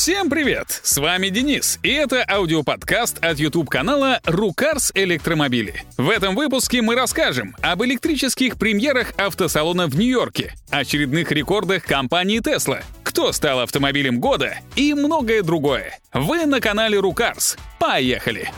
Всем привет! С вами Денис, и это аудиоподкаст от YouTube-канала «Рукарс Электромобили». В этом выпуске мы расскажем об электрических премьерах автосалона в Нью-Йорке, очередных рекордах компании Tesla, кто стал автомобилем года и многое другое. Вы на канале «Рукарс». Поехали!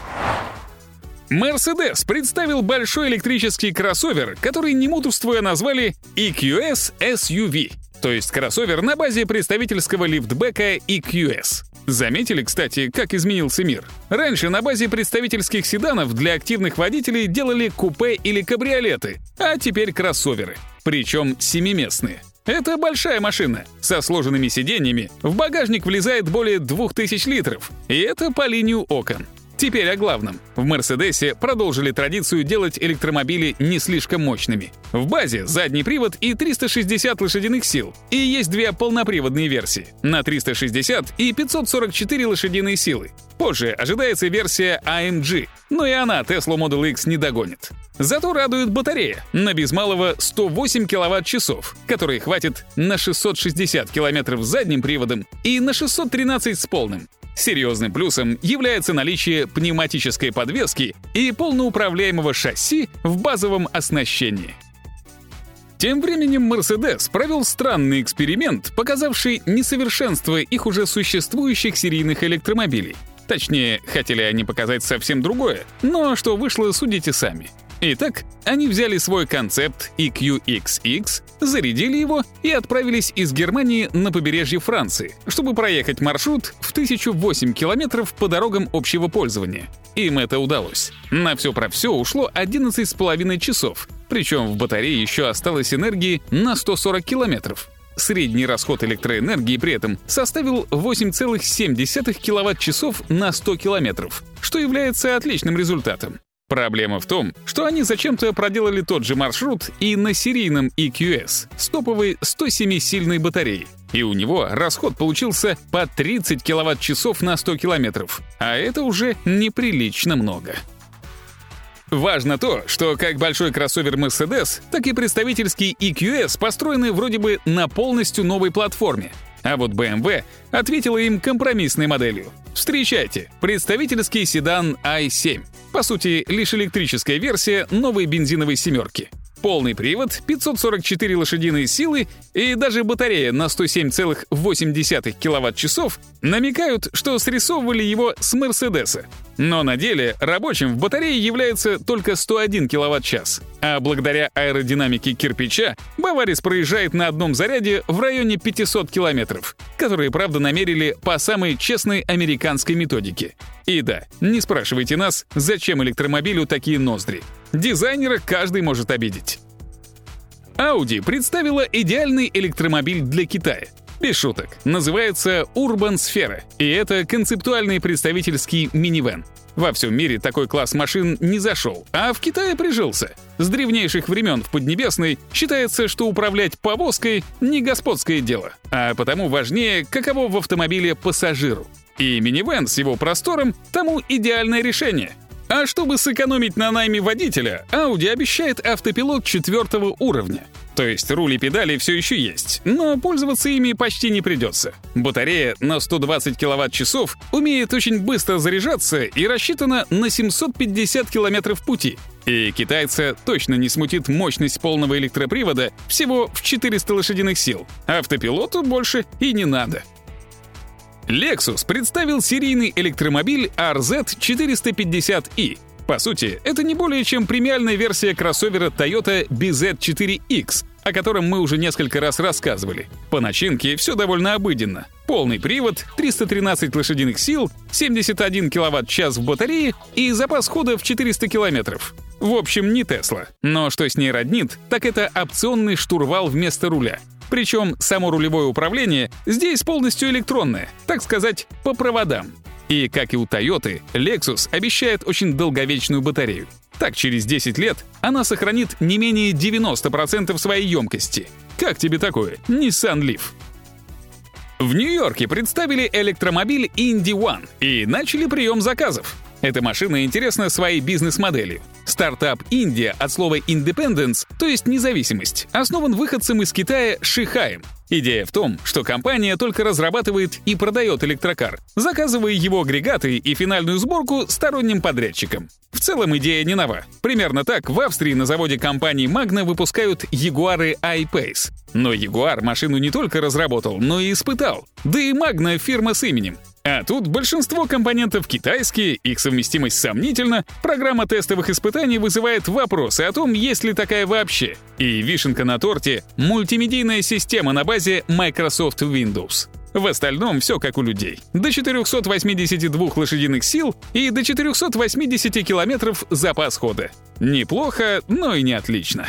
Mercedes представил большой электрический кроссовер, который, не мудрствуя, назвали EQS SUV то есть кроссовер на базе представительского лифтбека EQS. Заметили, кстати, как изменился мир? Раньше на базе представительских седанов для активных водителей делали купе или кабриолеты, а теперь кроссоверы. Причем семиместные. Это большая машина. Со сложенными сиденьями в багажник влезает более 2000 литров. И это по линию окон. Теперь о главном. В «Мерседесе» продолжили традицию делать электромобили не слишком мощными. В базе задний привод и 360 лошадиных сил. И есть две полноприводные версии — на 360 и 544 лошадиные силы. Позже ожидается версия AMG, но и она Tesla Model X не догонит. Зато радует батарея на без малого 108 киловатт-часов, которые хватит на 660 километров с задним приводом и на 613 с полным. Серьезным плюсом является наличие пневматической подвески и полноуправляемого шасси в базовом оснащении. Тем временем Mercedes провел странный эксперимент, показавший несовершенство их уже существующих серийных электромобилей. Точнее, хотели они показать совсем другое, но что вышло, судите сами — Итак, они взяли свой концепт EQXX, зарядили его и отправились из Германии на побережье Франции, чтобы проехать маршрут в 1008 километров по дорогам общего пользования. Им это удалось. На все про все ушло 11,5 часов, причем в батарее еще осталось энергии на 140 километров. Средний расход электроэнергии при этом составил 8,7 киловатт-часов на 100 километров, что является отличным результатом. Проблема в том, что они зачем-то проделали тот же маршрут и на серийном EQS с топовой 107-сильной батареей. И у него расход получился по 30 киловатт-часов на 100 километров, а это уже неприлично много. Важно то, что как большой кроссовер Mercedes, так и представительский EQS построены вроде бы на полностью новой платформе, а вот BMW ответила им компромиссной моделью. Встречайте, представительский седан i7. По сути, лишь электрическая версия новой бензиновой «семерки». Полный привод, 544 лошадиные силы и даже батарея на 107,8 кВт-часов намекают, что срисовывали его с Мерседеса. Но на деле рабочим в батарее является только 101 кВт-час, а благодаря аэродинамике кирпича Баварис проезжает на одном заряде в районе 500 километров, которые, правда, намерили по самой честной американской методике. И да, не спрашивайте нас, зачем электромобилю такие ноздри. Дизайнера каждый может обидеть. Audi представила идеальный электромобиль для Китая — без шуток. Называется Urban Sfera, и это концептуальный представительский минивэн. Во всем мире такой класс машин не зашел, а в Китае прижился. С древнейших времен в Поднебесной считается, что управлять повозкой — не господское дело, а потому важнее, каково в автомобиле пассажиру. И минивэн с его простором — тому идеальное решение. А чтобы сэкономить на найме водителя, Audi обещает автопилот четвертого уровня — то есть руль и педали все еще есть, но пользоваться ими почти не придется. Батарея на 120 киловатт-часов умеет очень быстро заряжаться и рассчитана на 750 километров пути. И китайца точно не смутит мощность полного электропривода всего в 400 лошадиных сил. Автопилоту больше и не надо. Lexus представил серийный электромобиль RZ450i, по сути, это не более чем премиальная версия кроссовера Toyota BZ4X, о котором мы уже несколько раз рассказывали. По начинке все довольно обыденно. Полный привод, 313 лошадиных сил, 71 киловатт-час в батарее и запас хода в 400 километров. В общем, не Тесла. Но что с ней роднит, так это опционный штурвал вместо руля. Причем само рулевое управление здесь полностью электронное, так сказать, по проводам. И, как и у Toyota, Lexus обещает очень долговечную батарею. Так, через 10 лет она сохранит не менее 90% своей емкости. Как тебе такое? Nissan Leaf. В Нью-Йорке представили электромобиль Indy One и начали прием заказов. Эта машина интересна своей бизнес-моделью. Стартап Индия от слова independence, то есть независимость, основан выходцем из Китая Шихаем Идея в том, что компания только разрабатывает и продает электрокар, заказывая его агрегаты и финальную сборку сторонним подрядчикам. В целом идея не нова. Примерно так в Австрии на заводе компании Magna выпускают Jaguar I-Pace. Но Jaguar машину не только разработал, но и испытал. Да и Magna — фирма с именем. А тут большинство компонентов китайские, их совместимость сомнительна, программа тестовых испытаний вызывает вопросы о том, есть ли такая вообще. И вишенка на торте — мультимедийная система на базе Microsoft Windows. В остальном все как у людей. До 482 лошадиных сил и до 480 километров запас хода. Неплохо, но и не отлично.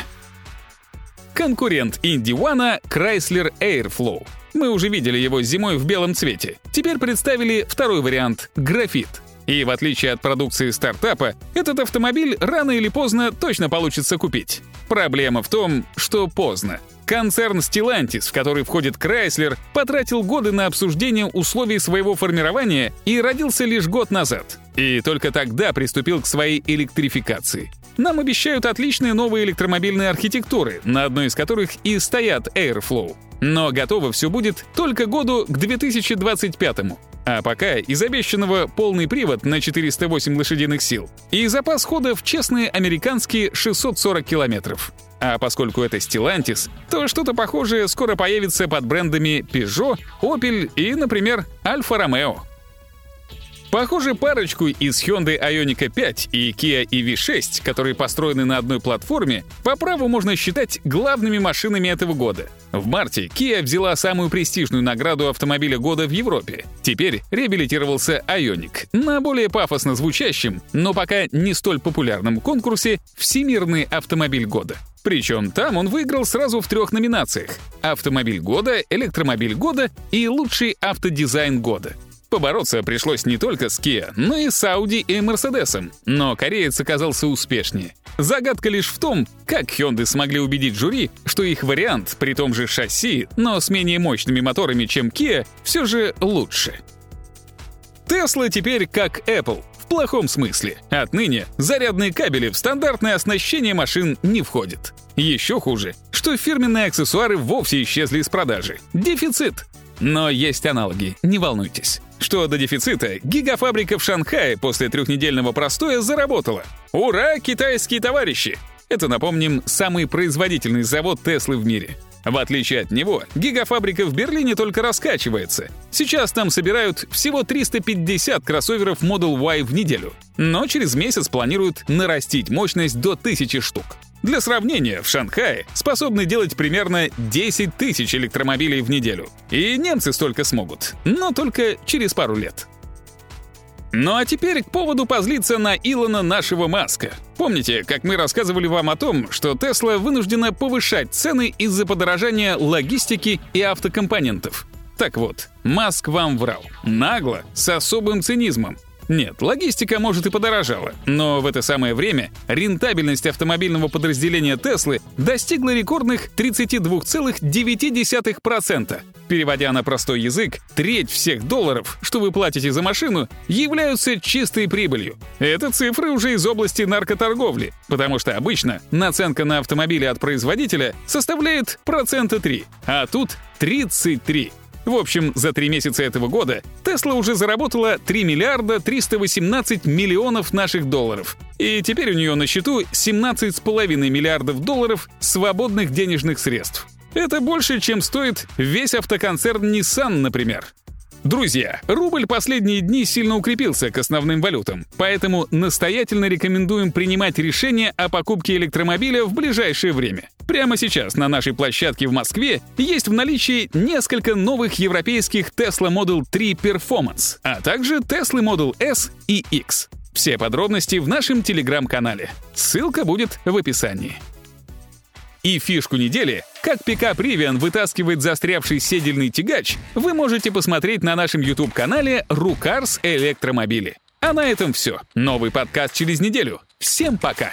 Конкурент Инди One Chrysler Airflow. Мы уже видели его зимой в белом цвете. Теперь представили второй вариант — графит. И в отличие от продукции стартапа, этот автомобиль рано или поздно точно получится купить. Проблема в том, что поздно. Концерн Stellantis, в который входит Chrysler, потратил годы на обсуждение условий своего формирования и родился лишь год назад. И только тогда приступил к своей электрификации. Нам обещают отличные новые электромобильные архитектуры, на одной из которых и стоят Airflow. Но готово все будет только году к 2025 -му. А пока из обещанного полный привод на 408 лошадиных сил и запас хода в честные американские 640 километров. А поскольку это Stellantis, то что-то похожее скоро появится под брендами Peugeot, Opel и, например, Alfa Romeo. Похоже, парочку из Hyundai Ioniq 5 и Kia EV6, которые построены на одной платформе, по праву можно считать главными машинами этого года. В марте Kia взяла самую престижную награду автомобиля года в Европе. Теперь реабилитировался Ioniq на более пафосно звучащем, но пока не столь популярном конкурсе «Всемирный автомобиль года». Причем там он выиграл сразу в трех номинациях — «Автомобиль года», «Электромобиль года» и «Лучший автодизайн года». Побороться пришлось не только с Kia, но и с Audi и Mercedes. Но кореец оказался успешнее. Загадка лишь в том, как Hyundai смогли убедить жюри, что их вариант, при том же шасси, но с менее мощными моторами, чем Kia, все же лучше. Tesla теперь как Apple, в плохом смысле. Отныне зарядные кабели в стандартное оснащение машин не входят. Еще хуже, что фирменные аксессуары вовсе исчезли из продажи. Дефицит. Но есть аналоги, не волнуйтесь. Что до дефицита, гигафабрика в Шанхае после трехнедельного простоя заработала. Ура, китайские товарищи! Это, напомним, самый производительный завод Теслы в мире. В отличие от него, гигафабрика в Берлине только раскачивается. Сейчас там собирают всего 350 кроссоверов Model Y в неделю. Но через месяц планируют нарастить мощность до 1000 штук. Для сравнения, в Шанхае способны делать примерно 10 тысяч электромобилей в неделю. И немцы столько смогут, но только через пару лет. Ну а теперь к поводу позлиться на Илона нашего Маска. Помните, как мы рассказывали вам о том, что Тесла вынуждена повышать цены из-за подорожания логистики и автокомпонентов? Так вот, Маск вам врал. Нагло, с особым цинизмом. Нет, логистика, может, и подорожала, но в это самое время рентабельность автомобильного подразделения Теслы достигла рекордных 32,9%. Переводя на простой язык, треть всех долларов, что вы платите за машину, являются чистой прибылью. Это цифры уже из области наркоторговли, потому что обычно наценка на автомобили от производителя составляет процента 3, а тут 33. В общем, за три месяца этого года Тесла уже заработала 3 миллиарда 318 миллионов наших долларов. И теперь у нее на счету 17,5 миллиардов долларов свободных денежных средств. Это больше, чем стоит весь автоконцерн Nissan, например. Друзья, рубль последние дни сильно укрепился к основным валютам, поэтому настоятельно рекомендуем принимать решение о покупке электромобиля в ближайшее время. Прямо сейчас на нашей площадке в Москве есть в наличии несколько новых европейских Tesla Model 3 Performance, а также Tesla Model S и X. Все подробности в нашем телеграм-канале. Ссылка будет в описании. И фишку недели, как пикап Rivian вытаскивает застрявший седельный тягач, вы можете посмотреть на нашем YouTube-канале «Рукарс Электромобили». А на этом все. Новый подкаст через неделю. Всем пока!